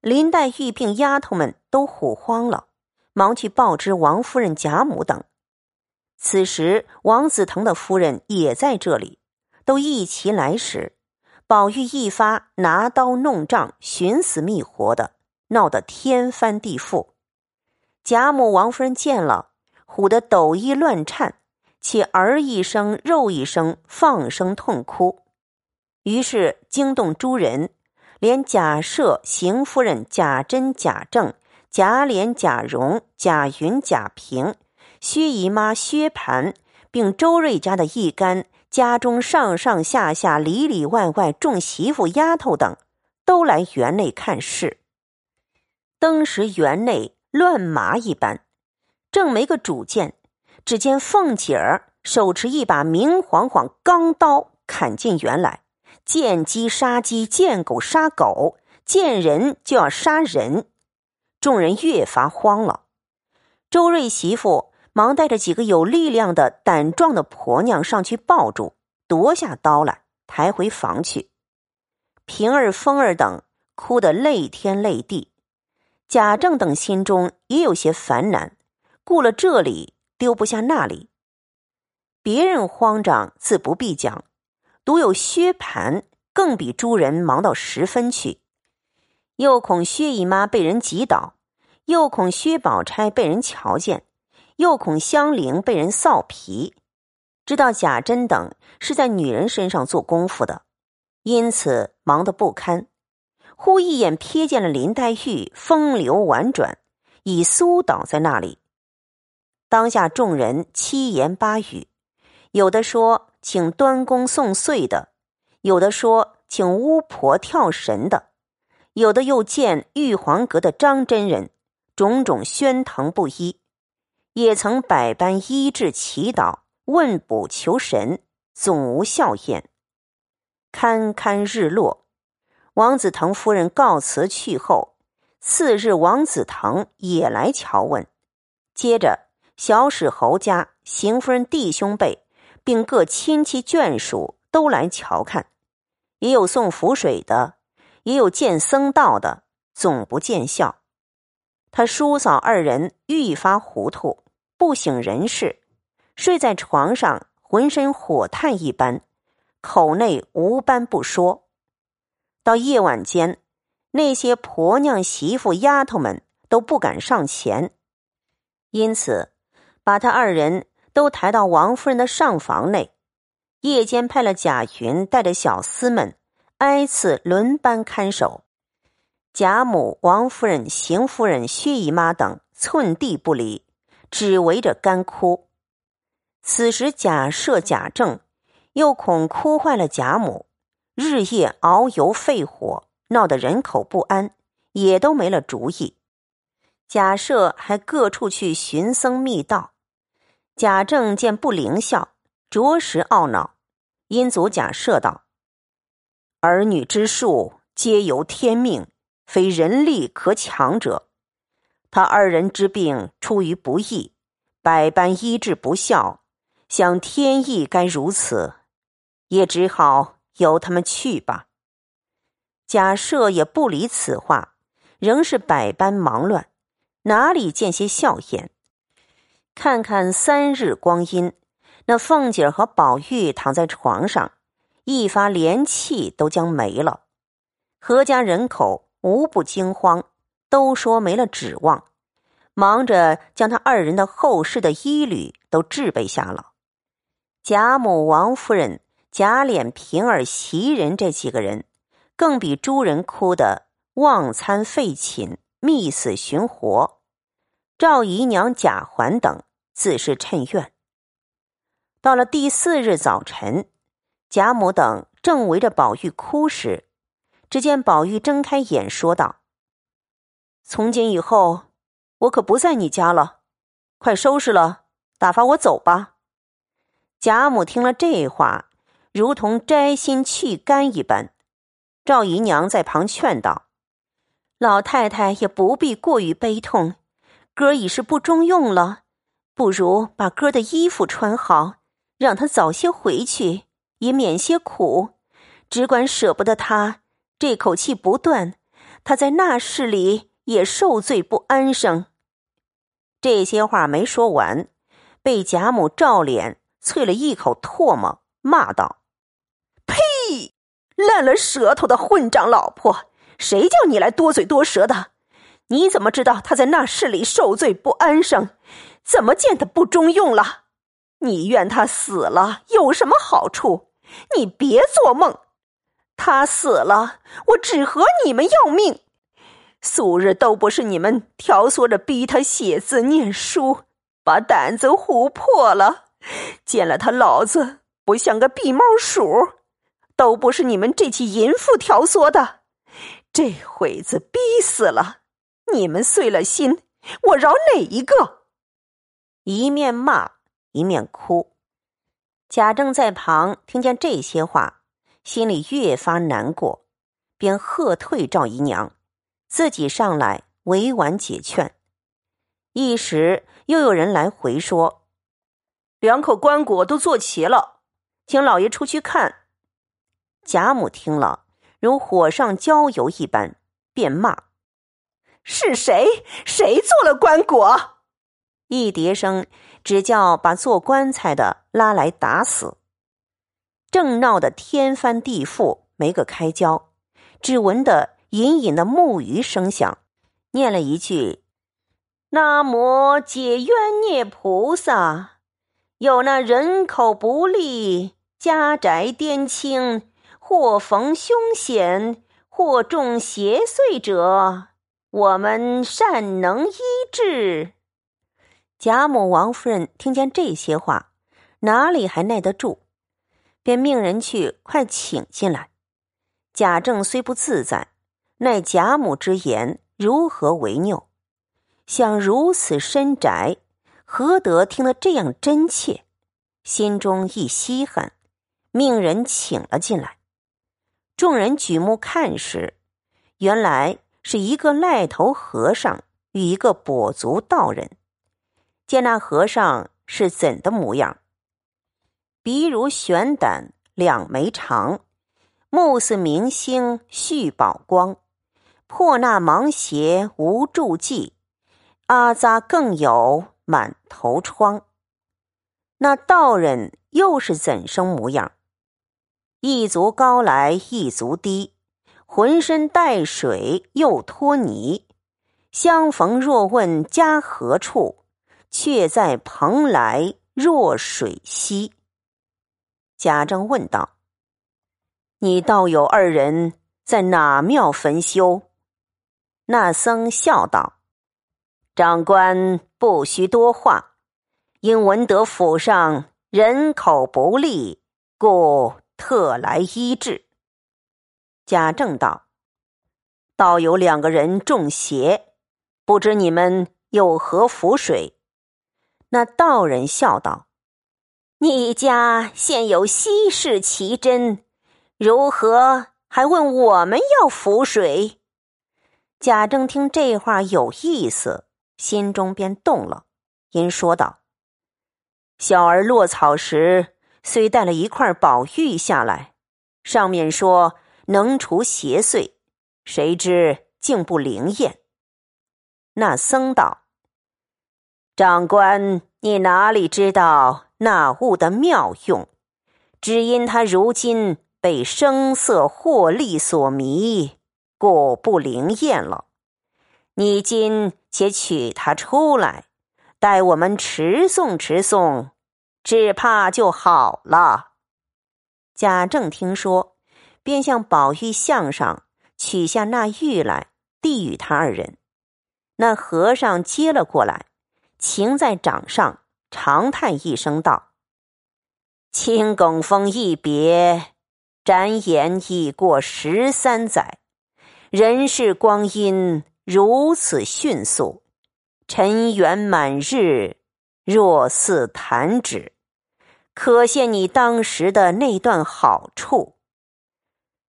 林黛玉并丫头们都唬慌了，忙去报知王夫人、贾母等。此时王子腾的夫人也在这里，都一齐来时，宝玉一发拿刀弄杖，寻死觅活的，闹得天翻地覆。贾母、王夫人见了，唬得抖衣乱颤，且儿一声，肉一声，放声痛哭。于是惊动诸人。连贾赦、邢夫人、贾珍、贾政、贾琏、贾蓉、贾云、贾平、薛姨妈、薛蟠，并周瑞家的一干家中上上下下、里里外外众媳妇丫头等，都来园内看事。当时园内乱麻一般，正没个主见，只见凤姐儿手持一把明晃晃钢刀，砍进园来。见鸡杀鸡，见狗杀狗，见人就要杀人，众人越发慌了。周瑞媳妇忙带着几个有力量的、胆壮的婆娘上去抱住，夺下刀来，抬回房去。平儿、凤儿等哭得泪天泪地，贾政等心中也有些烦难，顾了这里，丢不下那里。别人慌张，自不必讲。独有薛蟠，更比诸人忙到十分去，又恐薛姨妈被人挤倒，又恐薛宝钗被人瞧见，又恐香菱被人臊皮，知道贾珍等是在女人身上做功夫的，因此忙得不堪。忽一眼瞥见了林黛玉风流婉转，已苏倒在那里。当下众人七言八语，有的说。请端公送岁的，有的说请巫婆跳神的，有的又见玉皇阁的张真人，种种喧腾不一，也曾百般医治祈祷、问卜求神，总无效验。堪堪日落，王子腾夫人告辞去后，次日王子腾也来瞧问，接着小史侯家邢夫人弟兄辈。并各亲戚眷属都来瞧看，也有送符水的，也有见僧道的，总不见效。他叔嫂二人愈发糊涂，不省人事，睡在床上，浑身火炭一般，口内无般不说。到夜晚间，那些婆娘、媳妇、丫头们都不敢上前，因此把他二人。都抬到王夫人的上房内，夜间派了贾云带着小厮们挨次轮班看守。贾母、王夫人、邢夫人、薛姨妈等寸地不离，只围着干哭。此时贾赦、贾政又恐哭坏了贾母，日夜熬油沸火，闹得人口不安，也都没了主意。贾赦还各处去寻僧觅道。贾政见不灵效，着实懊恼，因祖贾赦道：“儿女之术皆由天命，非人力可强者。他二人之病出于不义，百般医治不效，想天意该如此，也只好由他们去吧。”贾赦也不理此话，仍是百般忙乱，哪里见些笑颜？看看三日光阴，那凤姐和宝玉躺在床上，一发连气都将没了。何家人口无不惊慌，都说没了指望，忙着将他二人的后事的衣履都置备下了。贾母、王夫人、贾琏、平儿、袭人这几个人，更比诸人哭得忘餐废寝、觅死寻活。赵姨娘、贾环等。自是趁怨。到了第四日早晨，贾母等正围着宝玉哭时，只见宝玉睁开眼，说道：“从今以后，我可不在你家了，快收拾了，打发我走吧。”贾母听了这话，如同摘心去肝一般。赵姨娘在旁劝道：“老太太也不必过于悲痛，哥已是不中用了。”不如把哥的衣服穿好，让他早些回去，也免些苦。只管舍不得他，这口气不断，他在那室里也受罪不安生。这些话没说完，被贾母照脸啐了一口唾沫，骂道：“呸！烂了舌头的混账老婆！谁叫你来多嘴多舌的？你怎么知道他在那市里受罪不安生？怎么见他不中用了？你怨他死了有什么好处？你别做梦！他死了，我只和你们要命。”素日都不是你们挑唆着逼他写字念书，把胆子唬破了。见了他老子不像个避猫鼠，都不是你们这起淫妇挑唆的。这会子逼死了，你们碎了心，我饶哪一个？一面骂一面哭。贾政在旁听见这些话，心里越发难过，便喝退赵姨娘。自己上来委婉解劝，一时又有人来回说：“两口棺椁都做齐了，请老爷出去看。”贾母听了，如火上浇油一般，便骂：“是谁？谁做了棺椁？”一叠声只叫把做棺材的拉来打死。正闹得天翻地覆，没个开交，只闻得。隐隐的木鱼声响，念了一句：“南无解冤孽菩萨。”有那人口不利、家宅颠倾、或逢凶险、或中邪祟者，我们善能医治。贾母、王夫人听见这些话，哪里还耐得住，便命人去快请进来。贾政虽不自在。奈贾母之言如何为拗？想如此深宅，何得听得这样真切？心中一稀罕，命人请了进来。众人举目看时，原来是一个癞头和尚与一个跛足道人。见那和尚是怎的模样？鼻如悬胆，两眉长，目似明星续宝光。破那芒鞋无助迹，阿扎更有满头疮。那道人又是怎生模样？一足高来一足低，浑身带水又脱泥。相逢若问家何处，却在蓬莱若水西。贾政问道：“你道友二人在哪庙焚修？”那僧笑道：“长官不需多话，因闻得府上人口不利，故特来医治。”贾政道：“倒有两个人中邪，不知你们有何符水？”那道人笑道：“你家现有稀世奇珍，如何还问我们要符水？”贾政听这话有意思，心中便动了，因说道：“小儿落草时虽带了一块宝玉下来，上面说能除邪祟，谁知竟不灵验。”那僧道：“长官，你哪里知道那物的妙用？只因他如今被声色获利所迷。”故不灵验了，你今且取他出来，待我们持诵持诵，只怕就好了。贾政听说，便向宝玉像上取下那玉来，递与他二人。那和尚接了过来，擎在掌上，长叹一声道：“青拱峰一别，展眼已过十三载。”人世光阴如此迅速，尘缘满日，若似弹指，可见你当时的那段好处。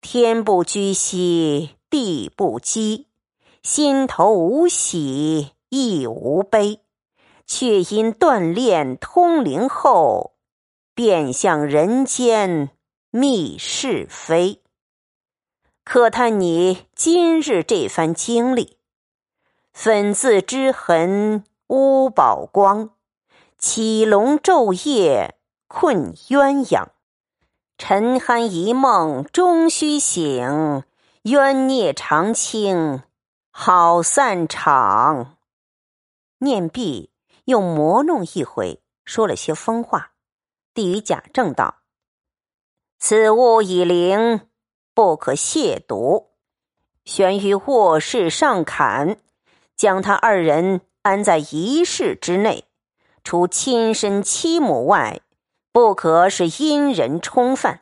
天不居兮，地不羁，心头无喜亦无悲，却因锻炼通灵后，便向人间觅是非。可叹你今日这番经历，粉字之痕乌宝光，起龙昼夜困鸳鸯。沉酣一梦终须醒，冤孽长青好散场。念毕，又磨弄一回，说了些疯话，递与贾政道：“此物已灵，不可亵渎。悬于卧室上坎，将他二人安在一室之内，除亲生妻母外。”不可使阴人冲犯。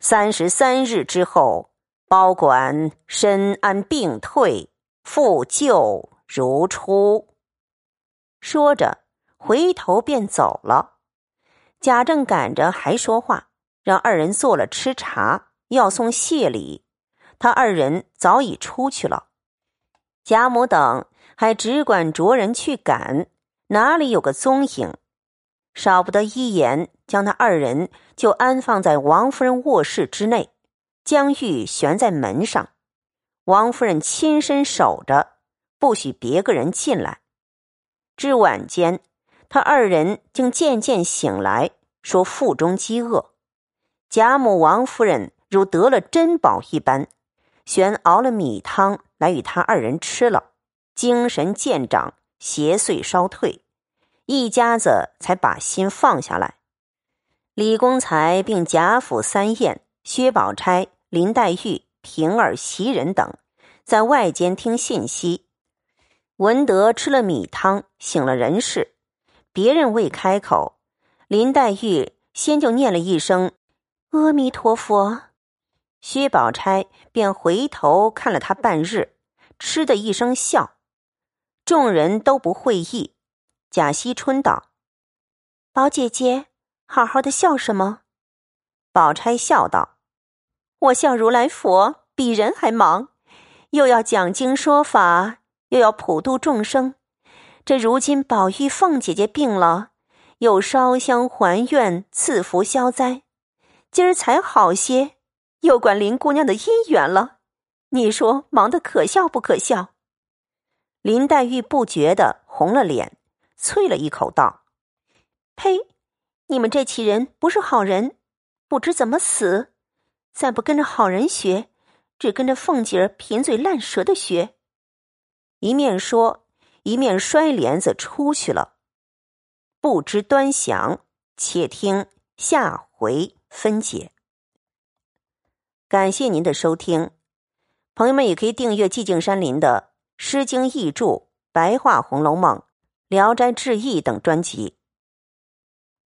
三十三日之后，包管身安病退，复旧如初。说着，回头便走了。贾政赶着还说话，让二人做了吃茶，要送谢礼。他二人早已出去了。贾母等还只管着人去赶，哪里有个踪影？少不得一言，将那二人就安放在王夫人卧室之内，将玉悬在门上，王夫人亲身守着，不许别个人进来。至晚间，他二人竟渐渐醒来，说腹中饥饿。贾母、王夫人如得了珍宝一般，悬熬了米汤来与他二人吃了，精神渐长，邪祟稍退。一家子才把心放下来。李公才并贾府三宴，薛宝钗、林黛玉、平儿、袭人等在外间听信息，闻德吃了米汤，醒了人事。别人未开口，林黛玉先就念了一声“阿弥陀佛”，薛宝钗便回头看了他半日，嗤的一声笑。众人都不会意。贾惜春道：“宝姐姐，好好的笑什么？”宝钗笑道：“我笑如来佛比人还忙，又要讲经说法，又要普度众生。这如今宝玉凤姐姐病了，又烧香还愿赐福消灾，今儿才好些，又管林姑娘的姻缘了。你说忙得可笑不可笑？”林黛玉不觉得红了脸。啐了一口，道：“呸！你们这起人不是好人，不知怎么死。再不跟着好人学，只跟着凤姐儿贫嘴烂舌的学。”一面说，一面摔帘子出去了。不知端详，且听下回分解。感谢您的收听，朋友们也可以订阅寂静山林的《诗经译注》《白话红楼梦》。《聊斋志异》等专辑。